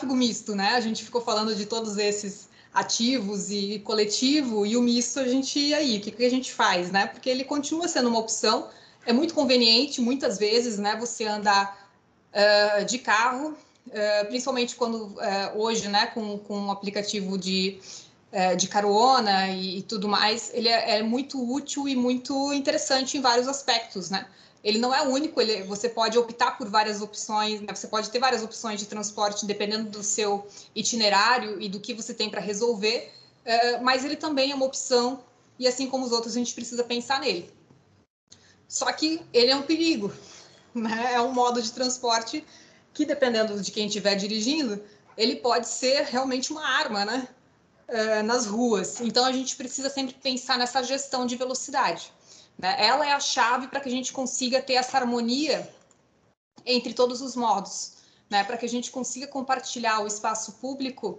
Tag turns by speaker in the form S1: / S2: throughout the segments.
S1: tráfego misto, né? A gente ficou falando de todos esses ativos e coletivo, e o misto a gente, aí, o que, que a gente faz, né? Porque ele continua sendo uma opção, é muito conveniente, muitas vezes, né, você andar uh, de carro, uh, principalmente quando uh, hoje, né, com, com um aplicativo de, de carona e, e, tudo mais, ele é, é muito útil e muito interessante em vários aspectos, né? Ele não é único, ele, você pode optar por várias opções, né? você pode ter várias opções de transporte dependendo do seu itinerário e do que você tem para resolver, uh, mas ele também é uma opção e assim como os outros a gente precisa pensar nele. Só que ele é um perigo, né? é um modo de transporte que dependendo de quem estiver dirigindo, ele pode ser realmente uma arma, né? Uh, nas ruas. Então a gente precisa sempre pensar nessa gestão de velocidade. Né? Ela é a chave para que a gente consiga ter essa harmonia entre todos os modos, né? para que a gente consiga compartilhar o espaço público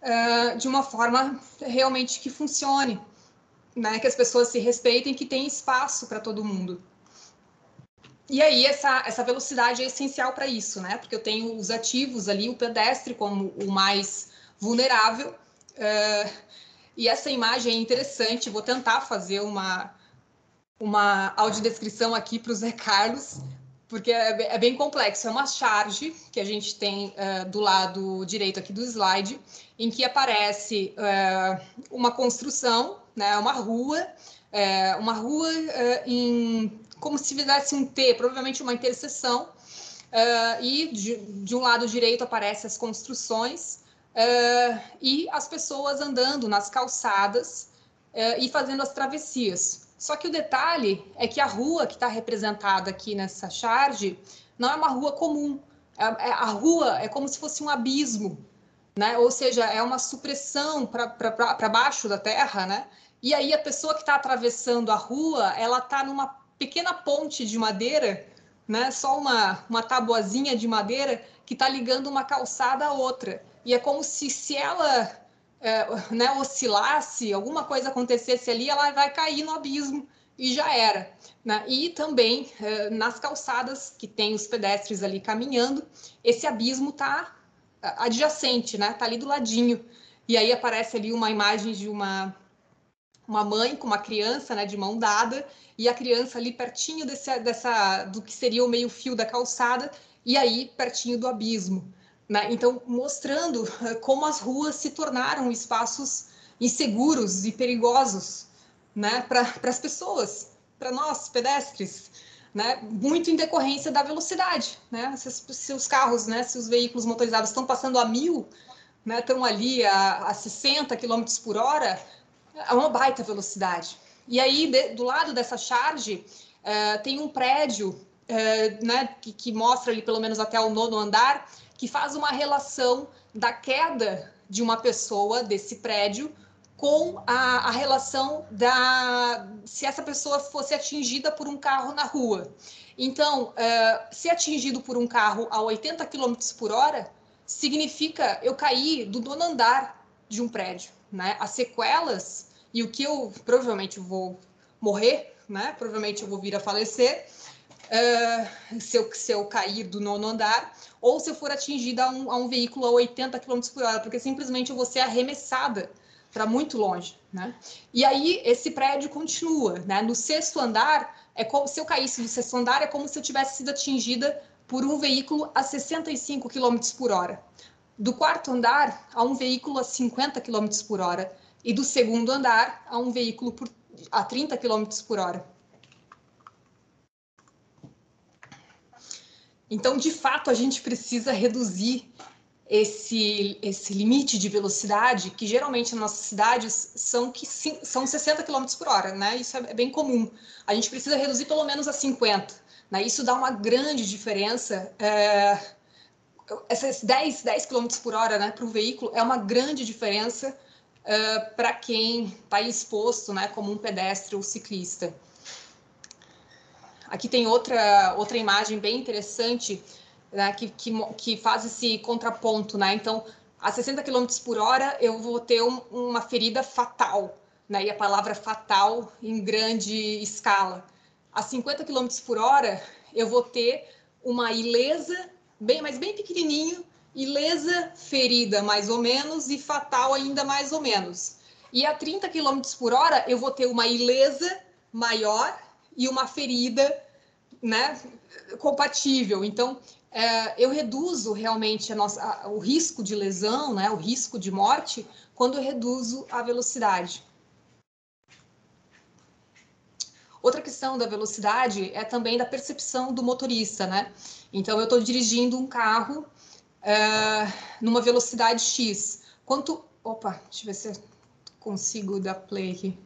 S1: uh, de uma forma realmente que funcione, né? que as pessoas se respeitem, que tem espaço para todo mundo. E aí, essa, essa velocidade é essencial para isso, né? Porque eu tenho os ativos ali, o pedestre como o mais vulnerável. Uh, e essa imagem é interessante, vou tentar fazer uma, uma audiodescrição aqui para o Zé Carlos, porque é, é, bem complexo. É uma charge que a gente tem uh, do lado direito aqui do slide, em que aparece uh, uma construção, né, uma rua, uh, uma rua em como se fizesse um T, provavelmente uma interseção, e de, de, um lado direito aparecem as construções e as pessoas andando nas calçadas e fazendo as travessias. Só que o detalhe é que a rua que está representada aqui nessa charge não é uma rua comum. A, é, é, a rua é como se fosse um abismo, né? Ou seja, é uma supressão para baixo da terra, né? E aí a pessoa que está atravessando a rua, ela está numa pequena ponte de madeira, né? Só uma, uma tabuazinha de madeira que está ligando uma calçada à outra. E é como se, se ela é, né, oscilasse, alguma coisa acontecesse ali, ela vai cair no abismo e já era. Né? E também é, nas calçadas que tem os pedestres ali caminhando, esse abismo está adjacente, né? Tá ali do ladinho. E aí aparece ali uma imagem de uma uma mãe com uma criança, né, de mão dada, e a criança ali pertinho desse, dessa do que seria o meio fio da calçada, e aí pertinho do abismo. Né? Então, mostrando eh, como as ruas se tornaram espaços inseguros e perigosos né? para as pessoas, para nós, pedestres. Né? Muito em decorrência da velocidade. Né? Se, se, os carros, né? se os veículos motorizados estão passando a mil, né? estão ali a, a 60 km por hora, é uma baita velocidade. E aí, de, do lado dessa charge, uh, tem um prédio uh, né, que, que, mostra ali pelo menos até o nono andar, que faz uma relação da queda de uma pessoa desse prédio com a, a, relação da se essa pessoa fosse atingida por um carro na rua. Então, uh, se atingido por um carro a 80 km por hora, significa eu cair do nono andar de um prédio. Né? As sequelas e o que eu provavelmente vou morrer, né? provavelmente eu vou vir a falecer, uh, se, eu, se eu cair do nono andar, ou se eu for atingida a um, a um veículo a 80 km por hora, porque simplesmente eu vou ser arremessada para muito longe, né? E aí esse prédio continua, né? No sexto andar é como se eu caísse do sexto andar é como se eu tivesse sido atingida por um veículo a 65 km por hora. Do quarto andar a um veículo a 50 km por hora e do segundo andar a um veículo por, a 30 km por hora. Então, de fato, a gente precisa reduzir esse, esse limite de velocidade, que geralmente nas nossas cidades são, que, são 60 km por hora, né? Isso é, é bem comum. A gente precisa reduzir pelo menos a 50. Né? Isso dá uma grande diferença. É, essas 10, 10 km por hora né, para o veículo é uma grande diferença é, para quem está exposto né, como um pedestre ou ciclista. Aqui tem outra, outra imagem bem interessante né, que, que, que faz esse contraponto. Né? Então, a 60 km por hora eu vou ter um, uma ferida fatal, né? e a palavra fatal em grande escala. A 50 km por hora eu vou ter uma ilesa, bem, mas bem pequenininho, ilesa, ferida mais ou menos e fatal ainda mais ou menos. E a 30 km por hora eu vou ter uma ilesa maior e uma ferida né, compatível. Então, é, eu reduzo realmente a nossa, a, o risco de lesão, né, o risco de morte, quando eu reduzo a velocidade. Outra questão da velocidade é também da percepção do motorista, né? Então, eu estou dirigindo um carro é, numa velocidade X. Quanto. Opa, deixa eu ver se eu consigo dar play aqui.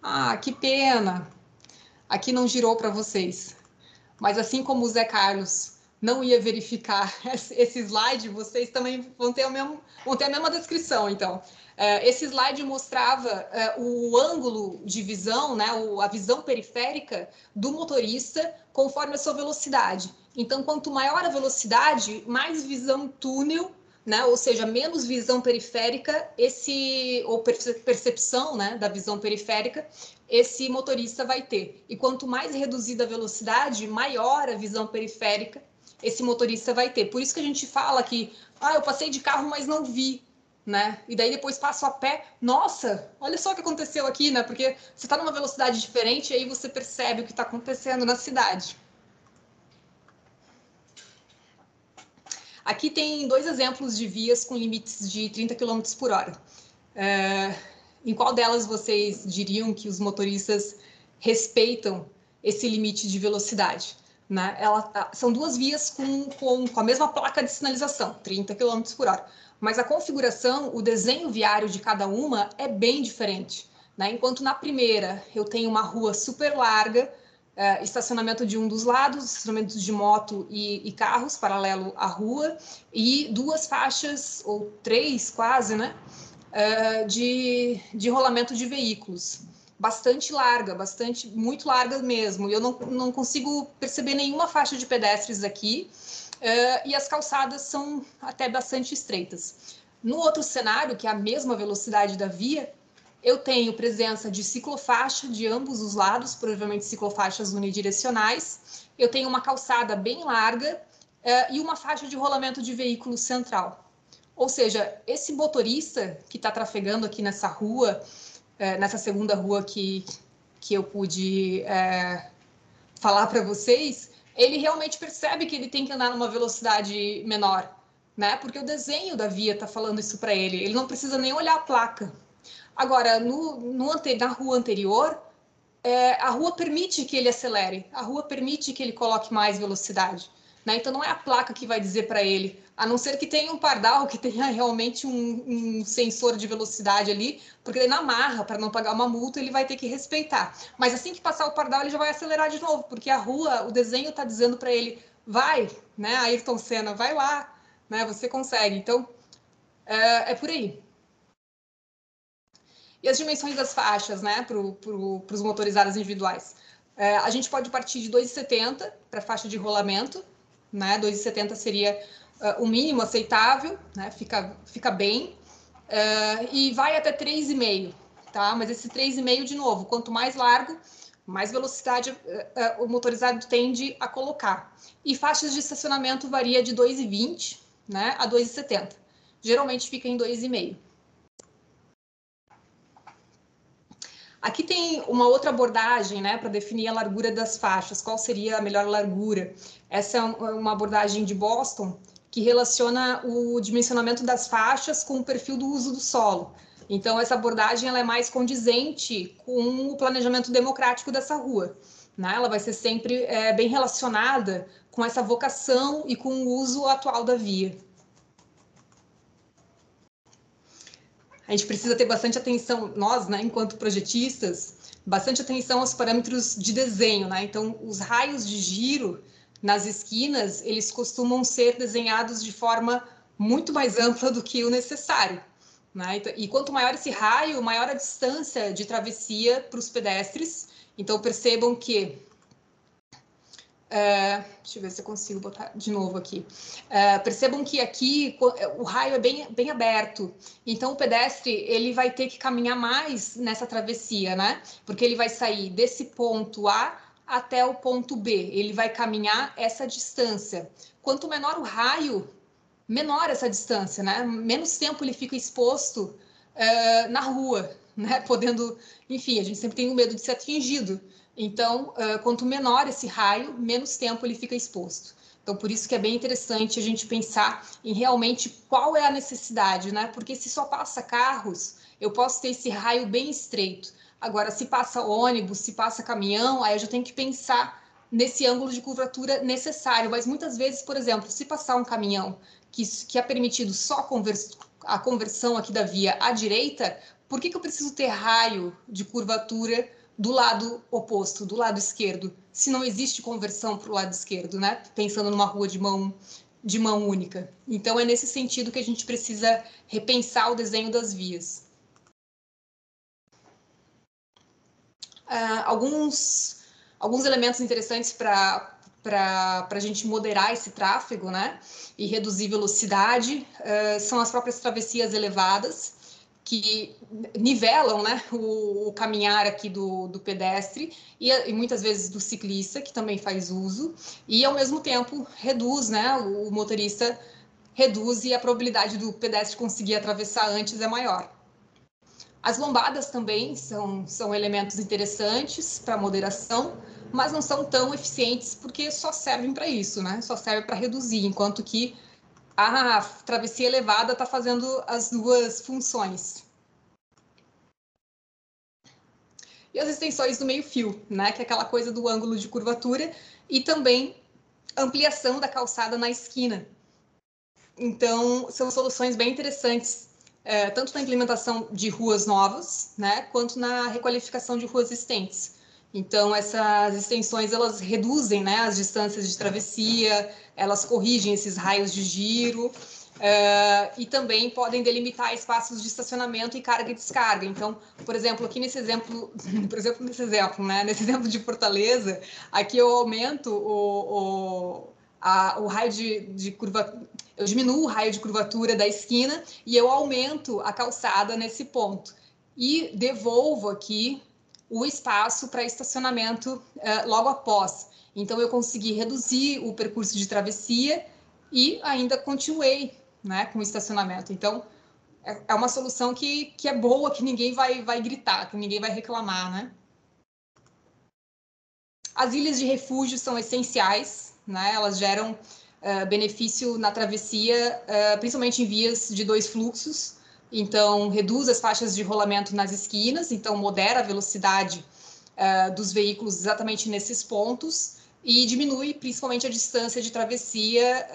S1: Ah, que pena! Aqui não girou para vocês. Mas assim como o Zé Carlos não ia verificar esse slide, vocês também vão ter, mesmo, vão ter a mesma descrição, então. É, esse slide mostrava é, o ângulo de visão, né, a visão periférica do motorista conforme a sua velocidade. Então, quanto maior a velocidade, mais visão túnel, né, ou seja, menos visão periférica, esse ou percepção, né, da visão periférica, esse motorista vai ter. E quanto mais reduzida a velocidade, maior a visão periférica esse motorista vai ter. Por isso que a gente fala que, ah, eu passei de carro, mas não vi, né? E daí depois passo a pé, nossa, olha só o que aconteceu aqui, né? Porque você está numa velocidade diferente aí você percebe o que está acontecendo na cidade. Aqui tem dois exemplos de vias com limites de 30 km por hora. É, em qual delas vocês diriam que os motoristas respeitam esse limite de velocidade? Né? Ela, são duas vias com, com, com a mesma placa de sinalização, 30 km por hora. Mas a configuração, o desenho viário de cada uma é bem diferente. Né? Enquanto na primeira eu tenho uma rua super larga, é, estacionamento de um dos lados, estacionamento de moto e, e, carros paralelo à rua, e duas faixas, ou três quase, né? Uh, de, de rolamento de veículos. Bastante larga, bastante, muito larga mesmo. Eu não, não consigo perceber nenhuma faixa de pedestres aqui, uh, e as calçadas são até bastante estreitas. No outro cenário, que é a mesma velocidade da via, eu tenho presença de ciclofaixa de ambos os lados, provavelmente ciclofaixas unidirecionais. Eu tenho uma calçada bem larga uh, e uma faixa de rolamento de veículo central. Ou seja, esse motorista que está trafegando aqui nessa rua, é, nessa segunda rua que, que eu pude é, falar para vocês, ele realmente percebe que ele tem que andar numa velocidade menor, né? Porque o desenho da via está falando isso para ele. Ele não precisa nem olhar a placa. Agora, no, no na rua anterior, é, a rua permite que ele acelere, a rua permite que ele coloque mais velocidade. Né? Então, não é a placa que vai dizer para ele, a não ser que tenha um pardal que tenha realmente um, um sensor de velocidade ali, porque ele na marra, para não pagar uma multa, ele vai ter que respeitar. Mas assim que passar o pardal, ele já vai acelerar de novo, porque a rua, o desenho está dizendo para ele, vai, né, Ayrton Senna, vai lá, né, você consegue. Então, é, é por aí. E as dimensões das faixas, né, para pro, os motorizados individuais? É, a gente pode partir de 2,70 para faixa de rolamento, né? 2,70 seria uh, o mínimo aceitável, né? Fica, fica bem. Uh, e vai até 3,5, tá? Mas esse 3,5, de novo, quanto mais largo, mais velocidade uh, o motorizado tende a colocar. E faixas de estacionamento varia de 2,20 né, a 2,70. Geralmente fica em 2,5. Aqui tem uma outra abordagem, né, para definir a largura das faixas. Qual seria a melhor largura? Essa é uma abordagem de Boston que relaciona o dimensionamento das faixas com o perfil do uso do solo. Então, essa abordagem ela é mais condizente com o planejamento democrático dessa rua. Né? Ela vai ser sempre é, bem relacionada com essa vocação e com o uso atual da via. a gente precisa ter bastante atenção, nós, né, enquanto projetistas, bastante atenção aos parâmetros de desenho, né? Então, os raios de giro nas esquinas, eles costumam ser desenhados de forma muito mais ampla do que o necessário. Né? Então, e quanto maior esse raio, maior a distância de travessia para os pedestres. Então, percebam que Uh, deixa eu ver se eu consigo botar de novo aqui. Uh, percebam que aqui o raio é bem, bem aberto, então o pedestre ele vai ter que caminhar mais nessa travessia, né? Porque ele vai sair desse ponto A até o ponto B, ele vai caminhar essa distância. Quanto menor o raio, menor essa distância, né? Menos tempo ele fica exposto uh, na rua, né? Podendo, enfim, a gente sempre tem o medo de ser atingido. Então, uh, quanto menor esse raio, menos tempo ele fica exposto. Então, por isso que é bem interessante a gente pensar em realmente qual é a necessidade, né? Porque se só passa carros, eu posso ter esse raio bem estreito. Agora, se passa ônibus, se passa caminhão, aí eu já tenho que pensar nesse ângulo de curvatura necessário. Mas muitas vezes, por exemplo, se passar um caminhão que, que é permitido só convers, a conversão aqui da via à direita, por que, que eu preciso ter raio de curvatura do lado oposto, do lado esquerdo, se não existe conversão para o lado esquerdo, né? Pensando numa rua de mão de mão única. Então é nesse sentido que a gente precisa repensar o desenho das vias. Uh, alguns alguns elementos interessantes para para a gente moderar esse tráfego, né, e reduzir velocidade, uh, são as próprias travessias elevadas, que nivelam né, o, o, caminhar aqui do, do pedestre e, e, muitas vezes do ciclista, que também faz uso, e ao mesmo tempo reduz, né, o, o motorista reduz e a probabilidade do pedestre conseguir atravessar antes é maior. As lombadas também são, são elementos interessantes para moderação, mas não são tão eficientes porque só servem para isso, né? Só serve para reduzir, enquanto que a travessia elevada está fazendo as duas funções. E as extensões do meio-fio, né? Que é aquela coisa do ângulo de curvatura e também ampliação da calçada na esquina. Então, são soluções bem interessantes, é, tanto na implementação de ruas novas, né, quanto na requalificação de ruas existentes. Então, essas extensões, elas reduzem né, as distâncias de travessia, elas corrigem esses raios de giro, uh, e também podem delimitar espaços de estacionamento e carga e descarga. Então, por exemplo, aqui nesse exemplo, por exemplo, nesse exemplo, né, nesse exemplo de Fortaleza, aqui eu aumento o, o, a, o raio de, de curva, eu diminuo o raio de curvatura da esquina e eu aumento a calçada nesse ponto. E devolvo aqui o espaço para estacionamento uh, logo após. Então, eu consegui reduzir o percurso de travessia e ainda continuei né, com o estacionamento. Então, é, é uma solução que, que é boa, que ninguém vai, vai gritar, que ninguém vai reclamar, né? As ilhas de refúgio são essenciais, né? Elas geram uh, benefício na travessia, uh, principalmente em vias de dois fluxos, então reduz as faixas de rolamento nas esquinas, então modera a velocidade uh, dos veículos exatamente nesses pontos e diminui principalmente a distância de travessia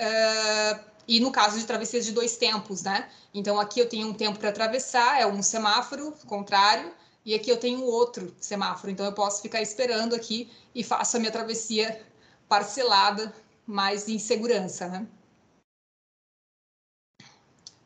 S1: e no caso de travessias de dois tempos, né? Então aqui eu tenho um tempo para atravessar, é um semáforo contrário, e aqui eu tenho outro semáforo, então eu posso ficar esperando aqui e faço a minha travessia parcelada, mas em segurança, né?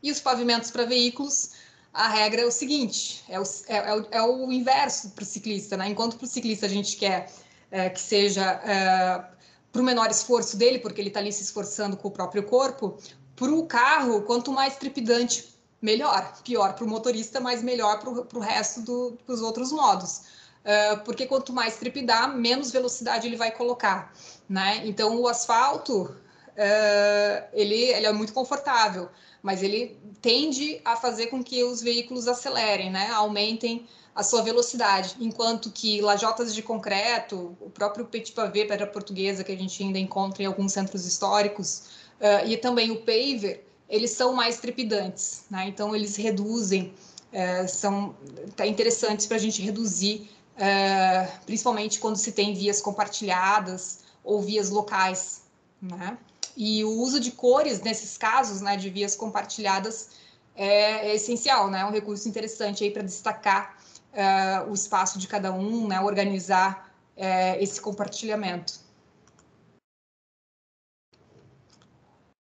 S1: E os pavimentos para veículos, a regra é o seguinte: é o, é, é o, é o inverso para o ciclista, né? Enquanto para o ciclista a gente quer é, que seja é, para o menor esforço dele, porque ele está ali se esforçando com o próprio corpo, para o carro, quanto mais trepidante, melhor. Pior para o motorista, mas melhor para o resto do, dos outros modos. Uh, porque quanto mais trepidar, menos velocidade ele vai colocar, né? Então, o asfalto, uh, ele, ele é muito confortável, mas ele tende a fazer com que os veículos acelerem, né? aumentem a sua velocidade, enquanto que lajotas de concreto, o próprio petit pavé, pedra portuguesa, que a gente ainda encontra em alguns centros históricos, uh, e também o paver, eles são mais trepidantes, né? então eles reduzem, uh, são tá interessantes para a gente reduzir, uh, principalmente quando se tem vias compartilhadas ou vias locais, né? E o uso de cores nesses casos, né, de vias compartilhadas, é, é essencial, né? É um recurso interessante aí para destacar uh, o espaço de cada um, né? Organizar uh, esse compartilhamento.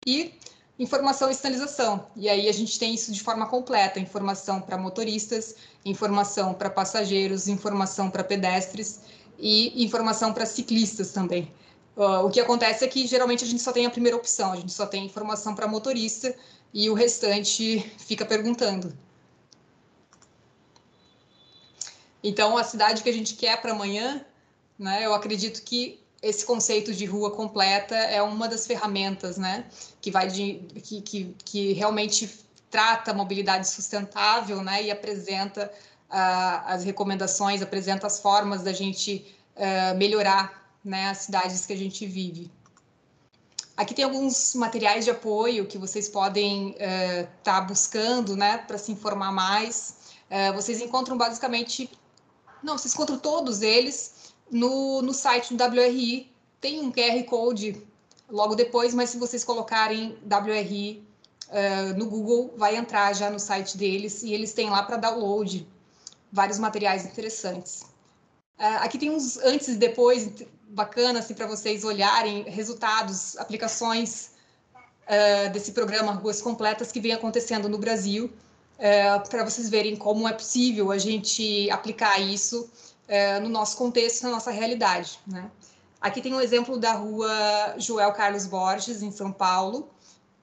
S1: E informação e sinalização. E aí a gente tem isso de forma completa: informação para motoristas, informação para passageiros, informação para pedestres e informação para ciclistas também. Uh, o que acontece é que geralmente a gente só tem a primeira opção, a gente só tem informação para motorista e o restante fica perguntando. Então, a cidade que a gente quer para amanhã, né, eu acredito que esse conceito de rua completa é uma das ferramentas, né, que vai de, que, que, que realmente trata a mobilidade sustentável, né, e apresenta uh, as recomendações, apresenta as formas da gente uh, melhorar, né, as cidades que a gente vive. Aqui tem alguns materiais de apoio que vocês podem estar uh, tá buscando, né, para se informar mais. vocês encontram basicamente, não, vocês encontram todos eles no, no site do WRI tem um QR Code logo depois, mas se vocês colocarem WRI uh, eh, no Google, vai entrar já no site deles e eles têm lá para download vários materiais interessantes. Uh, aqui tem uns antes e depois bacana assim, para vocês olharem resultados, aplicações uh, desse programa Ruas Completas que vem acontecendo no Brasil, para vocês verem como é possível a gente aplicar isso é, no nosso contexto, na nossa realidade. Né? Aqui tem um exemplo da rua Joel Carlos Borges, em São Paulo.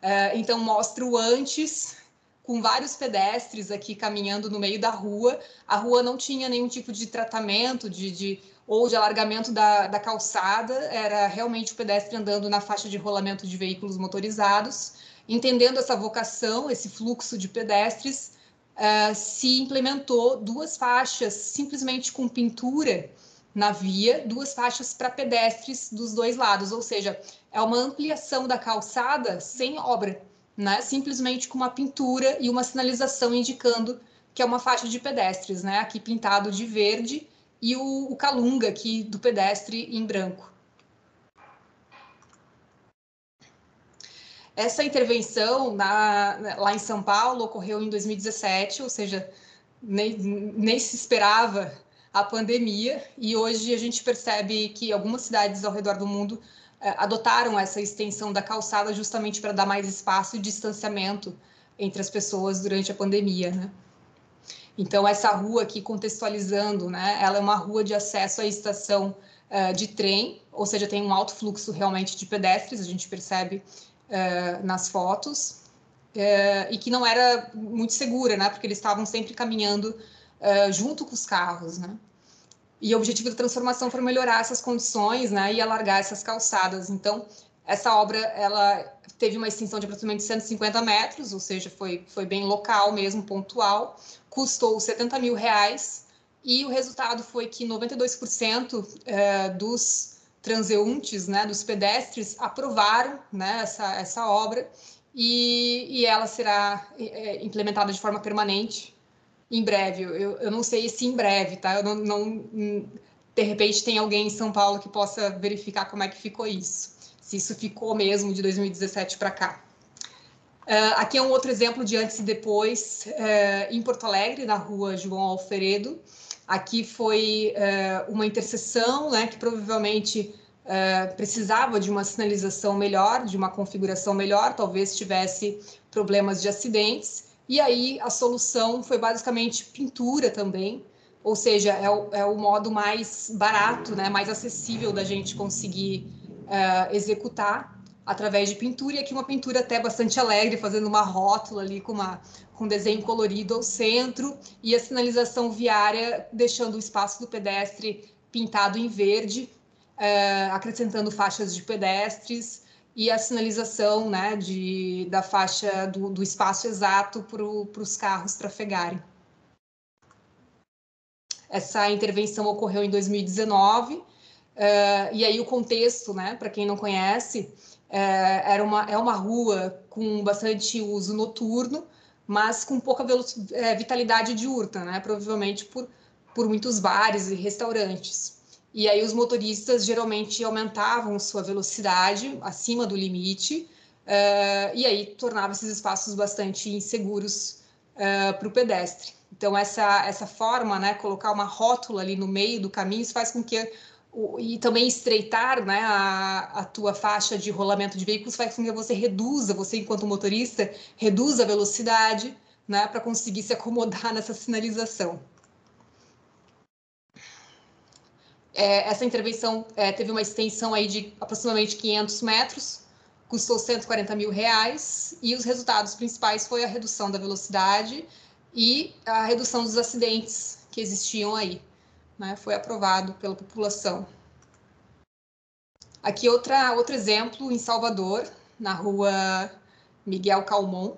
S1: É, então, mostra o antes, com vários pedestres aqui caminhando no meio da rua. A rua não tinha nenhum tipo de tratamento de, de ou de alargamento da, da, calçada, era realmente o pedestre andando na faixa de rolamento de veículos motorizados. Entendendo essa vocação, esse fluxo de pedestres, uh, se implementou duas faixas simplesmente com pintura na via, duas faixas para pedestres dos dois lados, ou seja, é uma ampliação da calçada sem obra, né? Simplesmente com uma pintura e uma sinalização indicando que é uma faixa de pedestres, né? Aqui pintado de verde e o, o calunga aqui do pedestre em branco. Essa intervenção na, lá em São Paulo ocorreu em 2017, ou seja, nem, nem se esperava a pandemia, e hoje a gente percebe que algumas cidades ao redor do mundo eh, adotaram essa extensão da calçada justamente para dar mais espaço e distanciamento entre as pessoas durante a pandemia, né? Então, essa rua aqui, contextualizando, né, ela é uma rua de acesso à estação uh, de trem, ou seja, tem um alto fluxo realmente de pedestres, a gente percebe uh, nas fotos, uh, e que não era muito segura, né? Porque eles estavam sempre caminhando uh, junto com os carros, né? E o objetivo da transformação foi melhorar essas condições, né? E alargar essas calçadas. Então, essa obra, ela teve uma extensão de aproximadamente 150 metros, ou seja, foi, foi bem local mesmo, pontual, custou 70 mil reais, e o resultado foi que 92% dos transeuntes, né, dos pedestres, aprovaram né, essa, essa obra e, e ela será é, implementada de forma permanente em breve. Eu, eu não sei se em breve, tá? Eu não, não, de repente tem alguém em São Paulo que possa verificar como é que ficou isso, se isso ficou mesmo de 2017 para cá. Uh, aqui é um outro exemplo de antes e depois, uh, em Porto Alegre, na rua João Alferedo. Aqui foi uh, uma interseção, né, que provavelmente uh, precisava de uma sinalização melhor, de uma configuração melhor, talvez tivesse problemas de acidentes. E aí a solução foi basicamente pintura também, ou seja, é o, é o modo mais barato, né, mais acessível da gente conseguir uh, executar através de pintura, e aqui uma pintura até bastante alegre, fazendo uma rótula ali com, uma, com um desenho colorido ao centro, e a sinalização viária deixando o espaço do pedestre pintado em verde, uh, acrescentando faixas de pedestres e a sinalização né, de, da faixa do, do espaço exato para os carros trafegarem. Essa intervenção ocorreu em 2019, uh, e aí o contexto, né, para quem não conhece, é, era uma, é uma rua com bastante uso noturno, mas com pouca é, vitalidade diurna, né? provavelmente por, por muitos bares e restaurantes. E aí os motoristas geralmente aumentavam sua velocidade acima do limite, uh, e aí tornava esses espaços bastante inseguros uh, para o pedestre. Então, essa, essa forma, né, colocar uma rótula ali no meio do caminho, isso faz com que e também estreitar né, a, a tua faixa de rolamento de veículos faz com que você reduza, você enquanto motorista, reduza a velocidade né, para conseguir se acomodar nessa sinalização. É, essa intervenção é, teve uma extensão aí de aproximadamente 500 metros, custou 140 mil reais, e os resultados principais foi a redução da velocidade e a redução dos acidentes que existiam aí né, foi aprovado pela população. Aqui outra, outro exemplo em Salvador, na rua Miguel Calmon.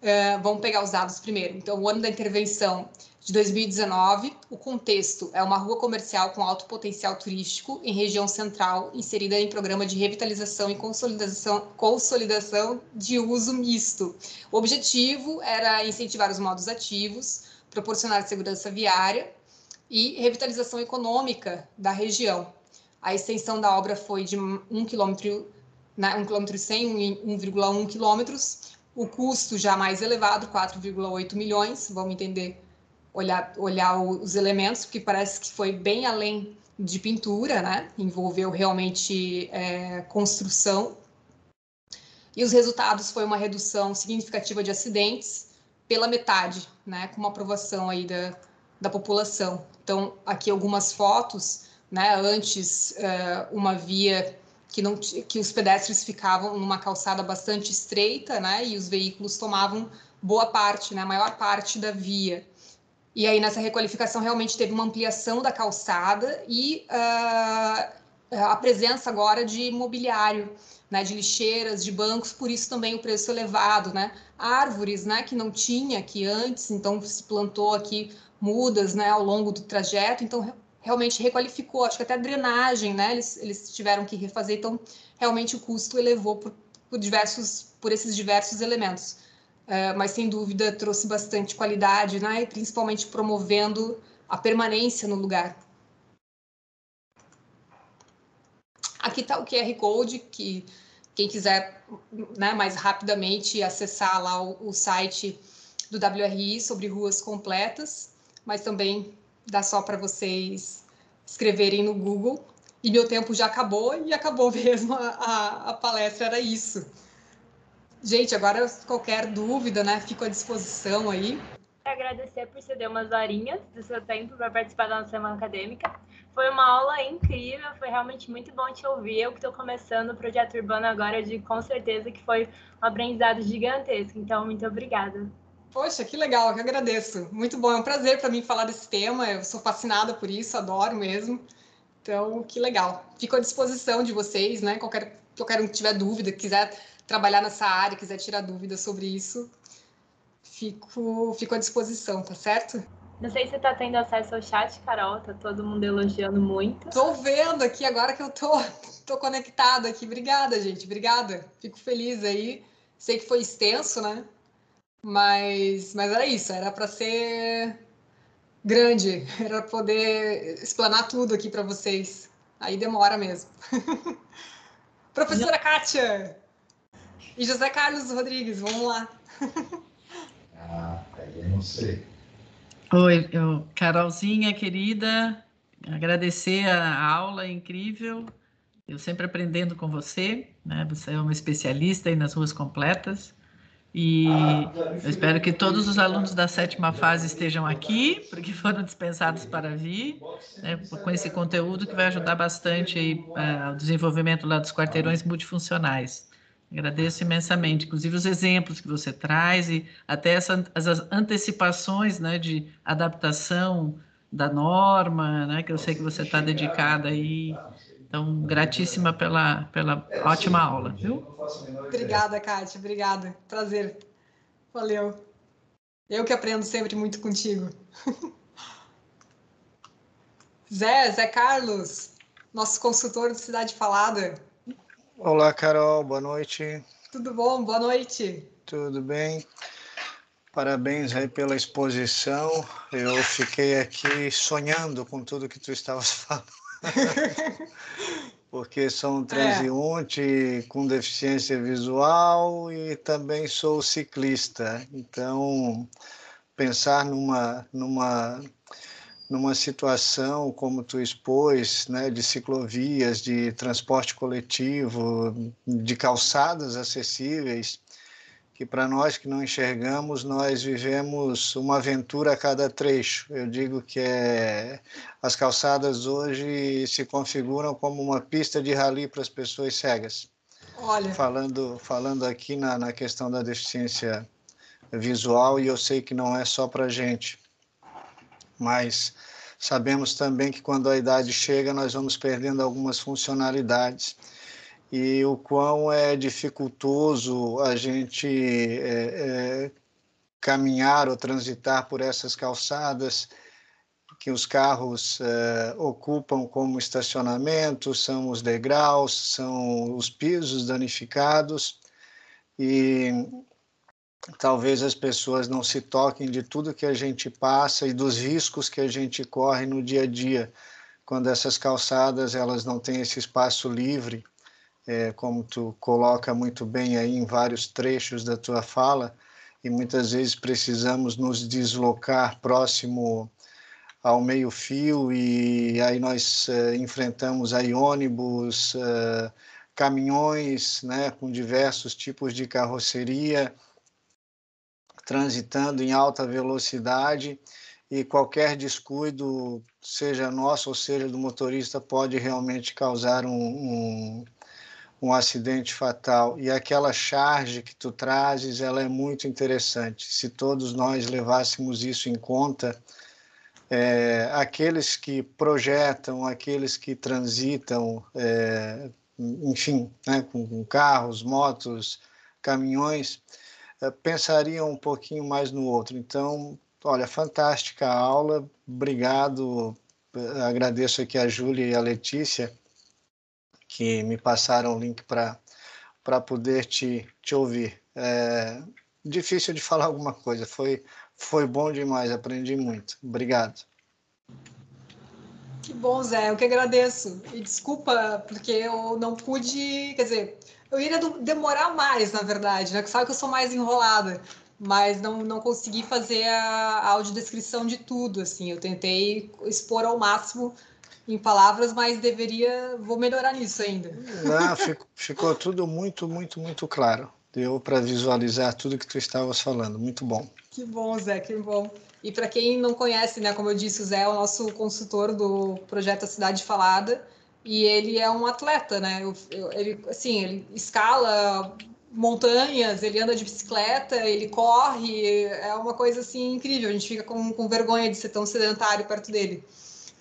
S1: Uh, vamos pegar os dados primeiro. Então, o ano da intervenção de 2019, o contexto é uma rua comercial com alto potencial turístico em região central, inserida em programa de revitalização e consolidação, consolidação de uso misto. O objetivo era incentivar os modos ativos, proporcionar segurança viária e revitalização econômica da região. A extensão da obra foi de 1 km, né, 1 km 100, 1,1 quilômetros. O custo já mais elevado, 4,8 milhões. Vamos entender, olhar, olhar os elementos, porque parece que foi bem além de pintura, né? Envolveu realmente é, construção. E os resultados foi uma redução significativa de acidentes pela metade, né? Com uma aprovação aí da, da população. Então, aqui algumas fotos né? Antes, uh, uma via que, não, que os pedestres ficavam numa calçada bastante estreita, né? E os veículos tomavam boa parte, né? A maior parte da via. E aí, nessa requalificação, realmente teve uma ampliação da calçada e uh, a presença agora de mobiliário, né, de lixeiras, de bancos, por isso também o preço elevado, né? Árvores, né, que não tinha aqui antes, então se plantou aqui mudas, né, ao longo do trajeto, então realmente requalificou, acho que até a drenagem, né? Eles, eles tiveram que refazer, então realmente o custo elevou por, por diversos, por esses diversos elementos. Uh, mas sem dúvida trouxe bastante qualidade, né? E principalmente promovendo a permanência no lugar. Aqui está o QR Code, que quem quiser né, mais rapidamente acessar lá o, o site do WRI sobre ruas completas, mas também dá só para vocês escreverem no Google. E meu tempo já acabou e acabou mesmo a, a, a palestra, era isso. Gente, agora qualquer dúvida, né, fico à disposição aí.
S2: Agradecer por ceder umas horinhas do seu tempo para participar da nossa semana acadêmica. Foi uma aula incrível, foi realmente muito bom te ouvir. Eu que estou começando o projeto urbano agora, digo com certeza que foi um aprendizado gigantesco. Então, muito obrigada.
S1: Poxa, que legal, que agradeço. Muito bom, é um prazer para mim falar desse tema. Eu sou fascinada por isso, adoro mesmo. Então, que legal. Fico à disposição de vocês, né? Qualquer, qualquer um que tiver dúvida, quiser trabalhar nessa área, quiser tirar dúvidas sobre isso, fico, fico à disposição, tá certo?
S2: Não sei se você tá tendo acesso ao chat, Carol, tá todo mundo elogiando muito.
S1: Tô vendo aqui agora que eu tô, tô conectada aqui. Obrigada, gente, obrigada. Fico feliz aí. Sei que foi extenso, né? Mas, mas era isso, era para ser grande, era poder explanar tudo aqui para vocês. Aí demora mesmo. Professora Kátia e José Carlos Rodrigues, vamos lá.
S3: ah, aí eu não sei.
S4: Oi, eu, Carolzinha, querida, agradecer a aula incrível. Eu sempre aprendendo com você, né? Você é uma especialista aí nas ruas completas. E eu espero que todos os alunos da sétima fase estejam aqui, porque foram dispensados para vir, né, com esse conteúdo que vai ajudar bastante aí, uh, o desenvolvimento lá dos quarteirões multifuncionais. Agradeço imensamente, inclusive os exemplos que você traz e até essa, as antecipações né, de adaptação da norma, né, que eu sei que você está dedicada aí então, gratíssima pela, pela ótima aula, viu?
S1: Obrigada, Kátia, obrigada. Prazer. Valeu. Eu que aprendo sempre muito contigo. Zé, Zé Carlos, nosso consultor de Cidade Falada.
S5: Olá, Carol, boa noite.
S1: Tudo bom? Boa noite.
S5: Tudo bem. Parabéns aí pela exposição. Eu fiquei aqui sonhando com tudo que tu estavas falando. Porque sou um transeunte é. com deficiência visual e também sou ciclista. Então, pensar numa, numa, numa situação como tu expôs, né, de ciclovias, de transporte coletivo, de calçadas acessíveis, que para nós que não enxergamos, nós vivemos uma aventura a cada trecho. Eu digo que é, as calçadas hoje se configuram como uma pista de rally para as pessoas cegas.
S1: Olha.
S5: Falando, falando aqui na, na questão da deficiência visual, e eu sei que não é só para gente, mas sabemos também que quando a idade chega, nós vamos perdendo algumas funcionalidades e o quão é dificultoso a gente é, é, caminhar ou transitar por essas calçadas que os carros é, ocupam como estacionamento, são os degraus, são os pisos danificados. E talvez as pessoas não se toquem de tudo que a gente passa e dos riscos que a gente corre no dia a dia quando essas calçadas elas não têm esse espaço livre é, como tu coloca muito bem aí em vários trechos da tua fala e muitas vezes precisamos nos deslocar próximo ao meio fio e aí nós uh, enfrentamos aí ônibus, uh, caminhões, né, com diversos tipos de carroceria transitando em alta velocidade e qualquer descuido, seja nosso ou seja do motorista, pode realmente causar um, um, um acidente fatal. E aquela charge que tu trazes, ela é muito interessante. Se todos nós levássemos isso em conta, é, aqueles que projetam, aqueles que transitam, é, enfim, né, com, com carros, motos, caminhões, eh, pensariam um pouquinho mais no outro. Então, olha, fantástica aula, obrigado, eh, agradeço aqui a Júlia e a Letícia, que me passaram o link para poder te, te ouvir. É difícil de falar alguma coisa, foi, foi bom demais, aprendi muito. Obrigado.
S1: Que bom, Zé, eu que agradeço. E desculpa, porque eu não pude, quer dizer, eu iria demorar mais, na verdade, né? Sabe que eu sou mais enrolada, mas não, não consegui fazer a audiodescrição de tudo, assim. Eu tentei expor ao máximo em palavras, mas deveria, vou melhorar nisso ainda.
S5: Não, ficou, ficou tudo muito, muito, muito claro. Deu para visualizar tudo que tu estavas falando. Muito bom.
S1: Que bom, Zé, que bom. E para quem não conhece, né, como eu disse, o Zé é o nosso consultor do projeto A Cidade Falada e ele é um atleta, né? Ele, assim, ele escala montanhas, ele anda de bicicleta, ele corre, é uma coisa assim incrível. A gente fica com, com vergonha de ser tão sedentário perto dele.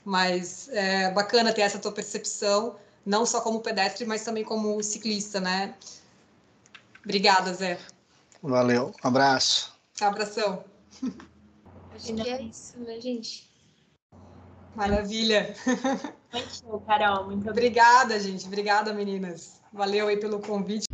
S1: Mas é bacana ter essa tua percepção, não só como pedestre, mas também como ciclista, né? Obrigada, Zé.
S5: Valeu, um abraço.
S1: Abração.
S6: Acho que é isso, né, gente?
S1: Maravilha.
S2: Muito show, Carol. Muito
S1: obrigada, gente. Obrigada, meninas. Valeu aí pelo convite.